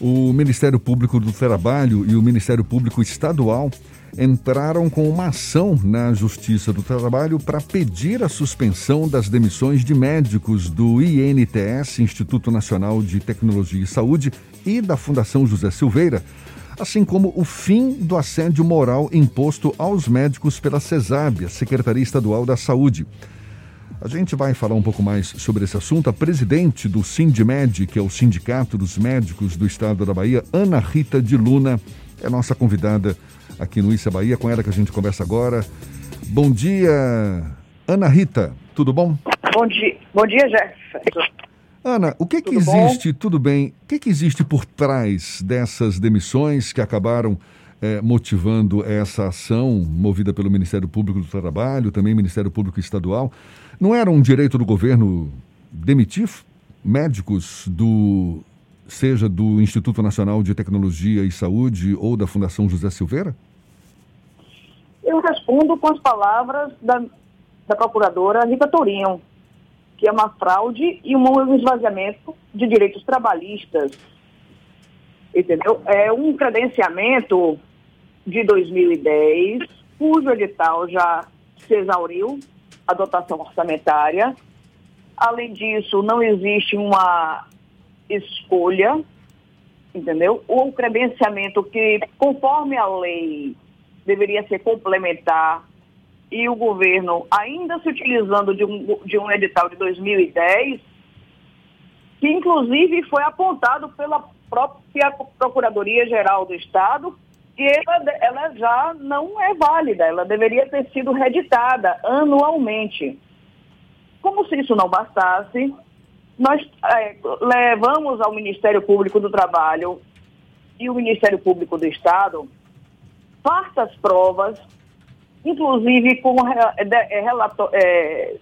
O Ministério Público do Trabalho e o Ministério Público Estadual entraram com uma ação na Justiça do Trabalho para pedir a suspensão das demissões de médicos do INTS, Instituto Nacional de Tecnologia e Saúde, e da Fundação José Silveira, assim como o fim do assédio moral imposto aos médicos pela CESAB, a Secretaria Estadual da Saúde. A gente vai falar um pouco mais sobre esse assunto. A presidente do Sindmed, que é o Sindicato dos Médicos do Estado da Bahia, Ana Rita de Luna, é nossa convidada aqui no Issa Bahia. Com ela que a gente conversa agora. Bom dia, Ana Rita. Tudo bom? Bom dia, bom dia Jefferson. Ana, o que, que existe, bom? tudo bem, o que, que existe por trás dessas demissões que acabaram é, motivando essa ação movida pelo Ministério Público do Trabalho, também Ministério Público Estadual? Não era um direito do governo demitir médicos do seja do Instituto Nacional de Tecnologia e Saúde ou da Fundação José Silveira? Eu respondo com as palavras da, da procuradora Rita Tourinho, que é uma fraude e um esvaziamento de direitos trabalhistas. Entendeu? É um credenciamento de 2010, cujo edital já se exauriu, a dotação orçamentária. Além disso, não existe uma escolha, entendeu? O credenciamento que, conforme a lei, deveria ser complementar e o governo ainda se utilizando de um, de um edital de 2010, que inclusive foi apontado pela própria Procuradoria-Geral do Estado, e ela, ela já não é válida, ela deveria ter sido reeditada anualmente. Como se isso não bastasse, nós é, levamos ao Ministério Público do Trabalho e o Ministério Público do Estado fartas provas, inclusive com é, é, é,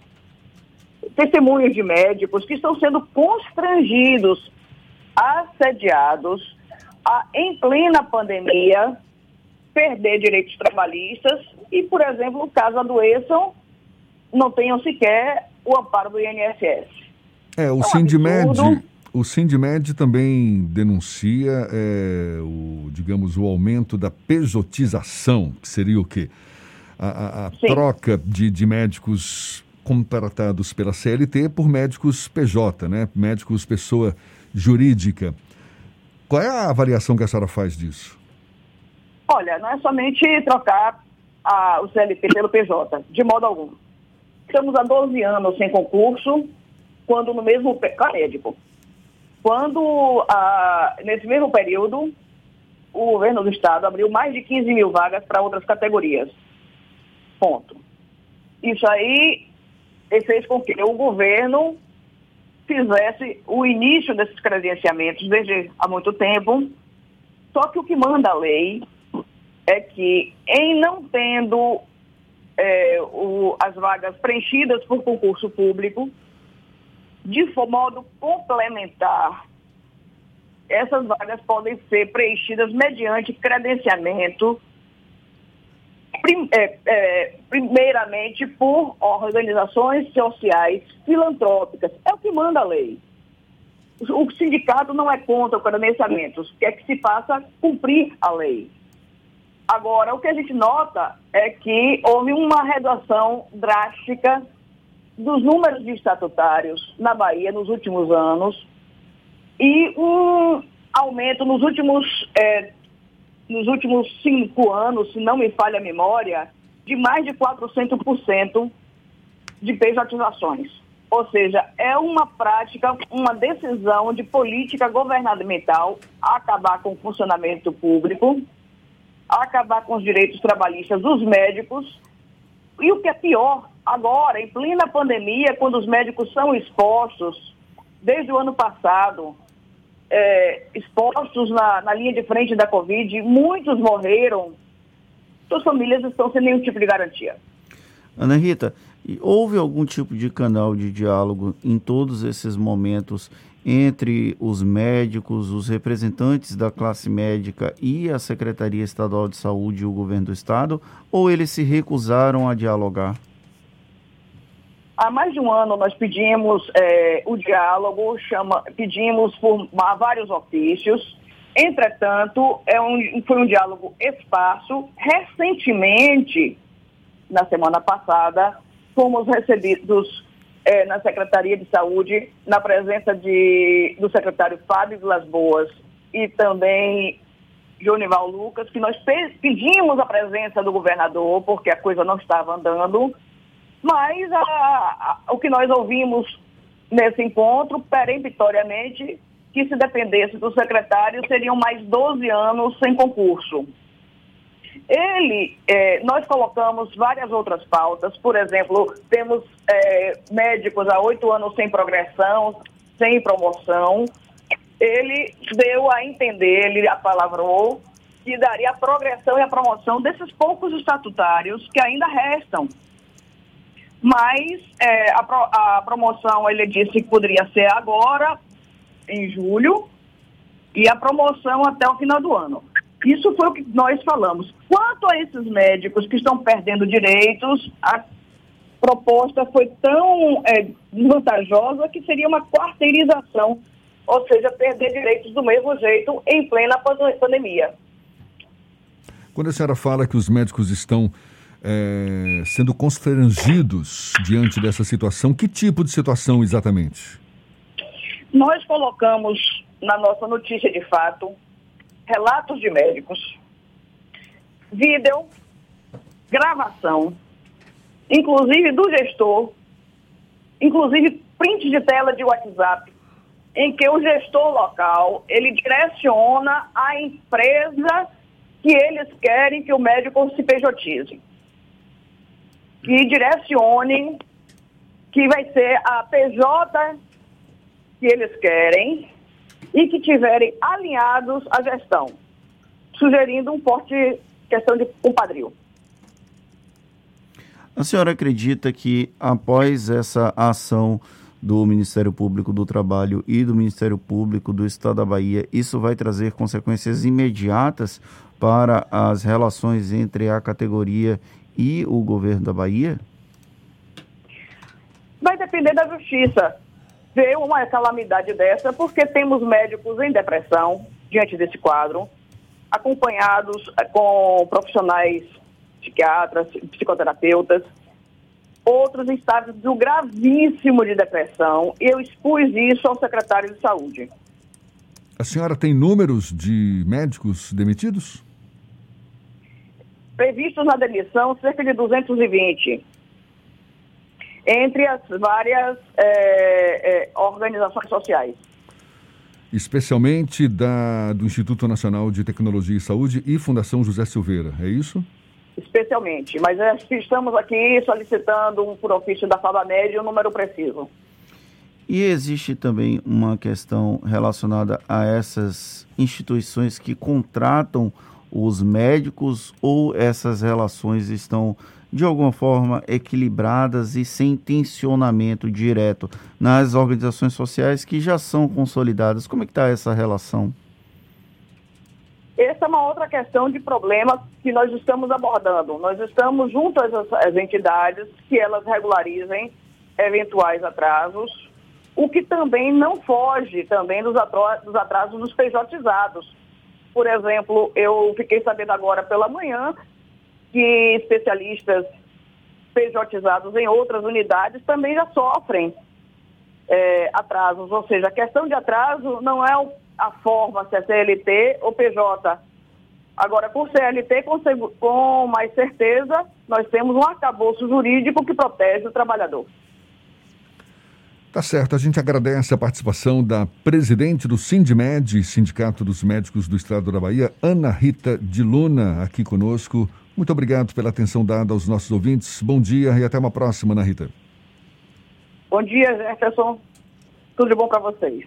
testemunhos de médicos que estão sendo constrangidos, assediados, a, em plena pandemia, perder direitos trabalhistas e, por exemplo, caso adoeçam, não tenham sequer o amparo do INSS. É, o é Sindmed, o Sindmed também denuncia é, o, digamos, o aumento da pejotização, que seria o quê? A, a, a troca de, de médicos contratados pela CLT por médicos PJ, né? Médicos pessoa jurídica. Qual é a avaliação que a senhora faz disso? Olha, não é somente trocar a, o CLT pelo PJ, de modo algum. Estamos há 12 anos sem concurso, quando no mesmo médico, quando ah, nesse mesmo período o governo do estado abriu mais de 15 mil vagas para outras categorias. Ponto. Isso aí fez com que o governo fizesse o início desses credenciamentos desde há muito tempo. Só que o que manda a lei é que, em não tendo é, o, as vagas preenchidas por concurso público, de modo complementar, essas vagas podem ser preenchidas mediante credenciamento, prim, é, é, primeiramente por organizações sociais filantrópicas. É o que manda a lei. O sindicato não é contra o credenciamento, quer que se faça cumprir a lei. Agora, o que a gente nota é que houve uma redução drástica dos números de estatutários na Bahia nos últimos anos e um aumento nos últimos, é, nos últimos cinco anos, se não me falha a memória, de mais de 400% de pejotizações. Ou seja, é uma prática, uma decisão de política governamental acabar com o funcionamento público, acabar com os direitos trabalhistas dos médicos e o que é pior, agora, em plena pandemia, quando os médicos são expostos, desde o ano passado, é, expostos na, na linha de frente da Covid, muitos morreram, suas famílias estão sem nenhum tipo de garantia. Ana Rita, houve algum tipo de canal de diálogo em todos esses momentos entre os médicos, os representantes da classe médica e a Secretaria Estadual de Saúde e o governo do estado, ou eles se recusaram a dialogar? Há mais de um ano nós pedimos é, o diálogo, chama, pedimos por vários ofícios, Entretanto, é um, foi um diálogo esparso. Recentemente, na semana passada, fomos recebidos é, na Secretaria de Saúde, na presença de, do secretário Fábio Vilas Boas e também Jonival Lucas, que nós pedimos a presença do governador, porque a coisa não estava andando, mas a, a, o que nós ouvimos nesse encontro, peremptoriamente, que se dependesse do secretário, seriam mais 12 anos sem concurso. Ele, é, nós colocamos várias outras pautas, por exemplo, temos é, médicos há oito anos sem progressão, sem promoção. Ele deu a entender, ele apalavrou, que daria a progressão e a promoção desses poucos estatutários que ainda restam. Mas é, a, pro, a promoção, ele disse que poderia ser agora, em julho, e a promoção até o final do ano. Isso foi o que nós falamos. Quanto a esses médicos que estão perdendo direitos, a proposta foi tão é, desvantajosa que seria uma quarteirização, ou seja, perder direitos do mesmo jeito em plena pandemia. Quando a senhora fala que os médicos estão é, sendo constrangidos diante dessa situação, que tipo de situação exatamente? Nós colocamos na nossa notícia de fato relatos de médicos, vídeo, gravação, inclusive do gestor, inclusive print de tela de WhatsApp, em que o gestor local ele direciona a empresa que eles querem que o médico se pejotize. Que direcione que vai ser a PJ que eles querem e que tiverem alinhados à gestão, sugerindo um forte questão de compadrio. A senhora acredita que após essa ação do Ministério Público do Trabalho e do Ministério Público do Estado da Bahia, isso vai trazer consequências imediatas para as relações entre a categoria e o governo da Bahia? Vai depender da justiça ver uma calamidade dessa, porque temos médicos em depressão diante desse quadro, acompanhados eh, com profissionais psiquiatras, psicoterapeutas, outros em estado gravíssimo de depressão. Eu expus isso ao secretário de Saúde. A senhora tem números de médicos demitidos? Previstos na demissão, cerca de 220 entre as várias é, é, organizações sociais. Especialmente da, do Instituto Nacional de Tecnologia e Saúde e Fundação José Silveira, é isso? Especialmente, mas é, estamos aqui solicitando um, por ofício da FABAMED um número preciso. E existe também uma questão relacionada a essas instituições que contratam os médicos ou essas relações estão de alguma forma equilibradas e sem tensionamento direto nas organizações sociais que já são consolidadas. Como é que está essa relação? Essa é uma outra questão de problema que nós estamos abordando. Nós estamos junto às, entidades que elas regularizem eventuais atrasos, o que também não foge também dos atrasos dos pejotizados. Por exemplo, eu fiquei sabendo agora pela manhã que especialistas pejotizados em outras unidades também já sofrem é, atrasos. Ou seja, a questão de atraso não é a forma se é CLT ou PJ. Agora, por CLT, com, com mais certeza, nós temos um arcabouço jurídico que protege o trabalhador. Tá certo, a gente agradece a participação da presidente do Sindmed, Sindicato dos Médicos do Estado da Bahia, Ana Rita de Luna, aqui conosco. Muito obrigado pela atenção dada aos nossos ouvintes. Bom dia e até uma próxima, Ana Rita. Bom dia, Jefferson. Tudo de bom para vocês.